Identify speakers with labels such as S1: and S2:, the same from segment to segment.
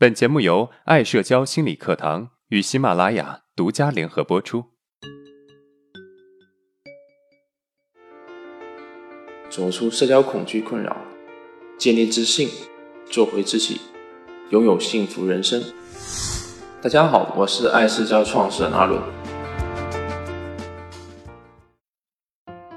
S1: 本节目由爱社交心理课堂与喜马拉雅独家联合播出。
S2: 走出社交恐惧困扰，建立自信，做回自己，拥有幸福人生。大家好，我是爱社交创始人阿伦。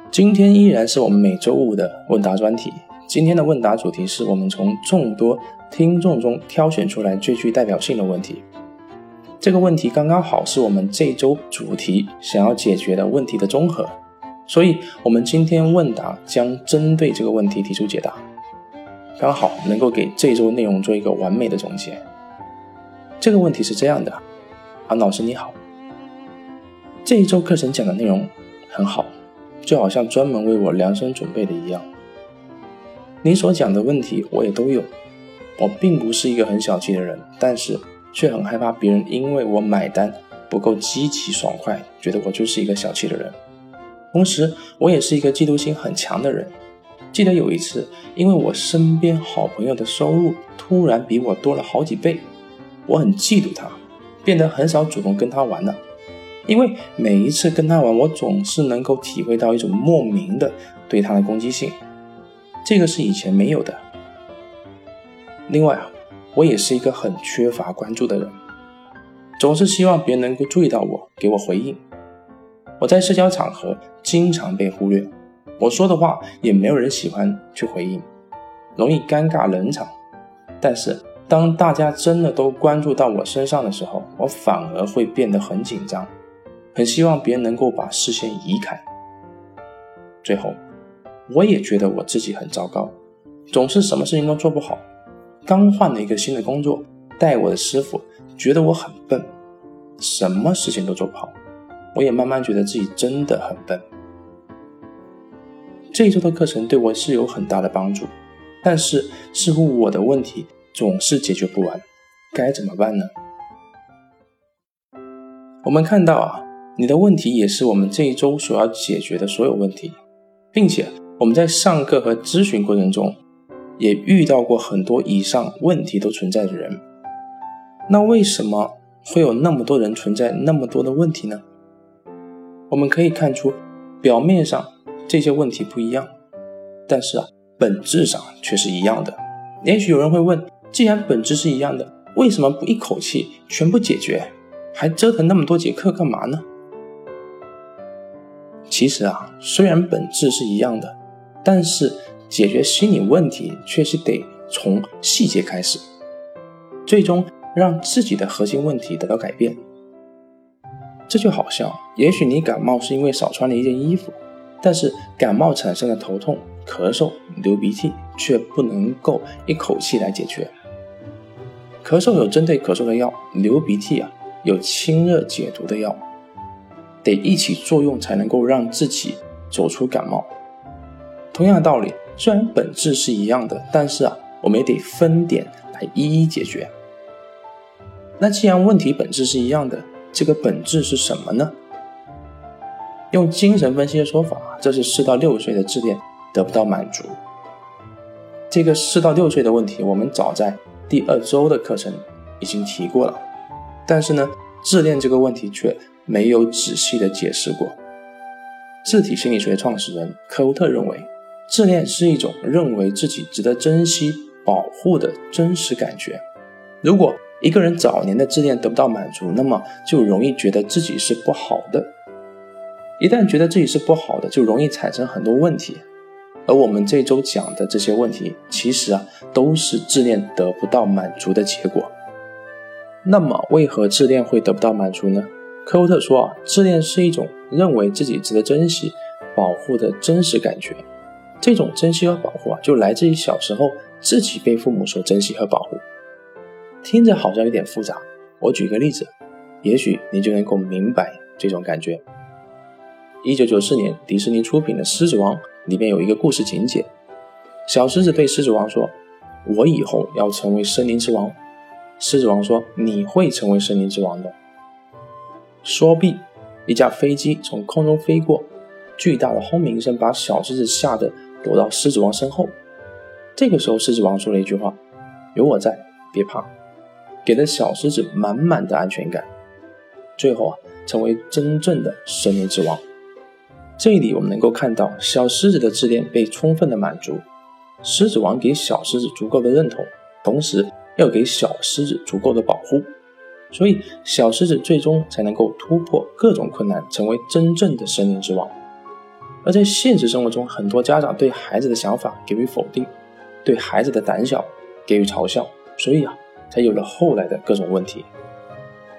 S2: 今天依然是我们每周五的问答专题。今天的问答主题是我们从众多听众中挑选出来最具代表性的问题。这个问题刚刚好是我们这周主题想要解决的问题的综合，所以我们今天问答将针对这个问题提出解答，刚好能够给这周内容做一个完美的总结。这个问题是这样的：啊老师你好，这一周课程讲的内容很好，就好像专门为我量身准备的一样。你所讲的问题我也都有，我并不是一个很小气的人，但是却很害怕别人因为我买单不够积极爽快，觉得我就是一个小气的人。同时，我也是一个嫉妒心很强的人。记得有一次，因为我身边好朋友的收入突然比我多了好几倍，我很嫉妒他，变得很少主动跟他玩了。因为每一次跟他玩，我总是能够体会到一种莫名的对他的攻击性。这个是以前没有的。另外啊，我也是一个很缺乏关注的人，总是希望别人能够注意到我，给我回应。我在社交场合经常被忽略，我说的话也没有人喜欢去回应，容易尴尬冷场。但是当大家真的都关注到我身上的时候，我反而会变得很紧张，很希望别人能够把视线移开。最后。我也觉得我自己很糟糕，总是什么事情都做不好。刚换了一个新的工作，带我的师傅觉得我很笨，什么事情都做不好。我也慢慢觉得自己真的很笨。这一周的课程对我是有很大的帮助，但是似乎我的问题总是解决不完，该怎么办呢？我们看到啊，你的问题也是我们这一周所要解决的所有问题，并且。我们在上课和咨询过程中，也遇到过很多以上问题都存在的人。那为什么会有那么多人存在那么多的问题呢？我们可以看出，表面上这些问题不一样，但是啊，本质上却是一样的。也许有人会问：既然本质是一样的，为什么不一口气全部解决，还折腾那么多节课干嘛呢？其实啊，虽然本质是一样的。但是解决心理问题，却是得从细节开始，最终让自己的核心问题得到改变。这就好像，也许你感冒是因为少穿了一件衣服，但是感冒产生的头痛、咳嗽、流鼻涕，却不能够一口气来解决。咳嗽有针对咳嗽的药，流鼻涕啊有清热解毒的药，得一起作用才能够让自己走出感冒。同样的道理，虽然本质是一样的，但是啊，我们也得分点来一一解决。那既然问题本质是一样的，这个本质是什么呢？用精神分析的说法，这是四到六岁的自恋得不到满足。这个四到六岁的问题，我们早在第二周的课程已经提过了，但是呢，自恋这个问题却没有仔细的解释过。自体心理学创始人科乌特认为。自恋是一种认为自己值得珍惜、保护的真实感觉。如果一个人早年的自恋得不到满足，那么就容易觉得自己是不好的。一旦觉得自己是不好的，就容易产生很多问题。而我们这周讲的这些问题，其实啊都是自恋得不到满足的结果。那么，为何自恋会得不到满足呢？科沃特说啊，自恋是一种认为自己值得珍惜、保护的真实感觉。这种珍惜和保护啊，就来自于小时候自己被父母所珍惜和保护。听着好像有点复杂，我举个例子，也许你就能够明白这种感觉。一九九四年，迪士尼出品的《狮子王》里面有一个故事情节：小狮子对狮子王说：“我以后要成为森林之王。”狮子王说：“你会成为森林之王的。”说毕，一架飞机从空中飞过，巨大的轰鸣声把小狮子吓得。躲到狮子王身后，这个时候狮子王说了一句话：“有我在，别怕。”给了小狮子满满的安全感，最后啊，成为真正的森林之王。这里我们能够看到小狮子的自恋被充分的满足，狮子王给小狮子足够的认同，同时要给小狮子足够的保护，所以小狮子最终才能够突破各种困难，成为真正的森林之王。而在现实生活中，很多家长对孩子的想法给予否定，对孩子的胆小给予嘲笑，所以啊，才有了后来的各种问题。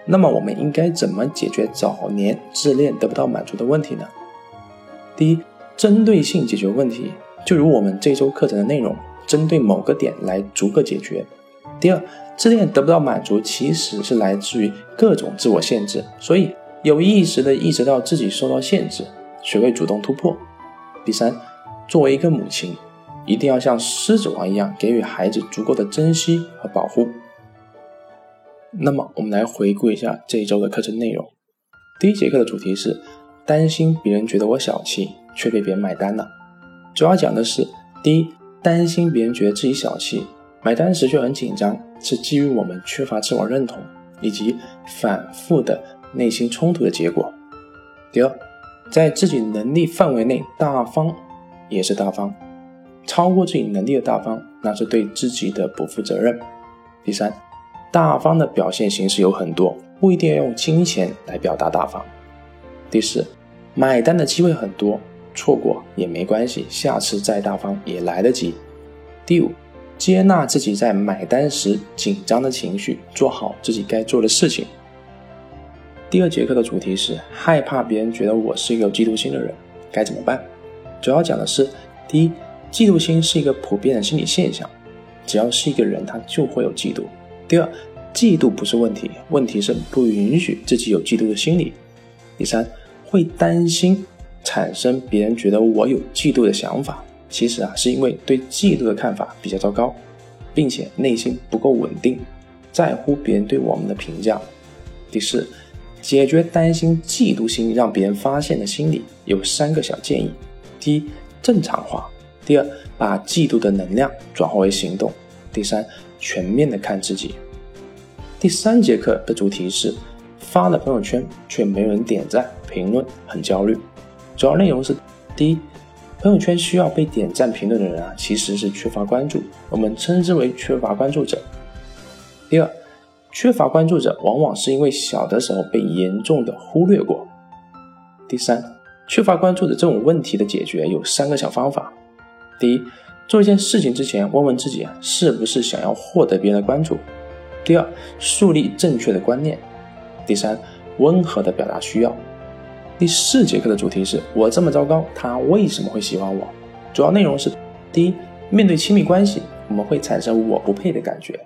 S2: 那么，我们应该怎么解决早年自恋得不到满足的问题呢？第一，针对性解决问题，就如我们这周课程的内容，针对某个点来逐个解决。第二，自恋得不到满足，其实是来自于各种自我限制，所以有意识的意识到自己受到限制，学会主动突破。第三，作为一个母亲，一定要像狮子王一样，给予孩子足够的珍惜和保护。那么，我们来回顾一下这一周的课程内容。第一节课的主题是。担心别人觉得我小气，却被别人买单了。主要讲的是：第一，担心别人觉得自己小气，买单时却很紧张，是基于我们缺乏自我认同以及反复的内心冲突的结果；第二，在自己能力范围内大方也是大方，超过自己能力的大方，那是对自己的不负责任；第三，大方的表现形式有很多，不一定要用金钱来表达大方。第四，买单的机会很多，错过也没关系，下次再大方也来得及。第五，接纳自己在买单时紧张的情绪，做好自己该做的事情。第二节课的主题是害怕别人觉得我是一个有嫉妒心的人，该怎么办？主要讲的是：第一，嫉妒心是一个普遍的心理现象，只要是一个人，他就会有嫉妒。第二，嫉妒不是问题，问题是不允许自己有嫉妒的心理。第三。会担心产生别人觉得我有嫉妒的想法，其实啊是因为对嫉妒的看法比较糟糕，并且内心不够稳定，在乎别人对我们的评价。第四，解决担心嫉妒心让别人发现的心理有三个小建议：第一，正常化；第二，把嫉妒的能量转化为行动；第三，全面的看自己。第三节课的主题是。发了朋友圈却没有人点赞评论，很焦虑。主要内容是：第一，朋友圈需要被点赞评论的人啊，其实是缺乏关注，我们称之为缺乏关注者。第二，缺乏关注者往往是因为小的时候被严重的忽略过。第三，缺乏关注的这种问题的解决有三个小方法：第一，做一件事情之前问问自己，是不是想要获得别人的关注；第二，树立正确的观念。第三，温和的表达需要。第四节课的主题是我这么糟糕，他为什么会喜欢我？主要内容是：第一，面对亲密关系，我们会产生我不配的感觉，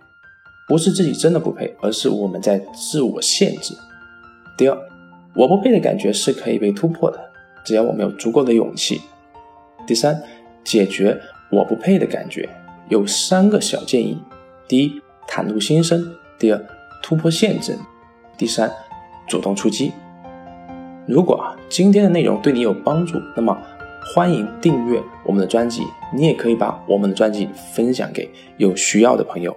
S2: 不是自己真的不配，而是我们在自我限制。第二，我不配的感觉是可以被突破的，只要我们有足够的勇气。第三，解决我不配的感觉有三个小建议：第一，袒露心声；第二，突破限制。第三，主动出击。如果啊今天的内容对你有帮助，那么欢迎订阅我们的专辑。你也可以把我们的专辑分享给有需要的朋友。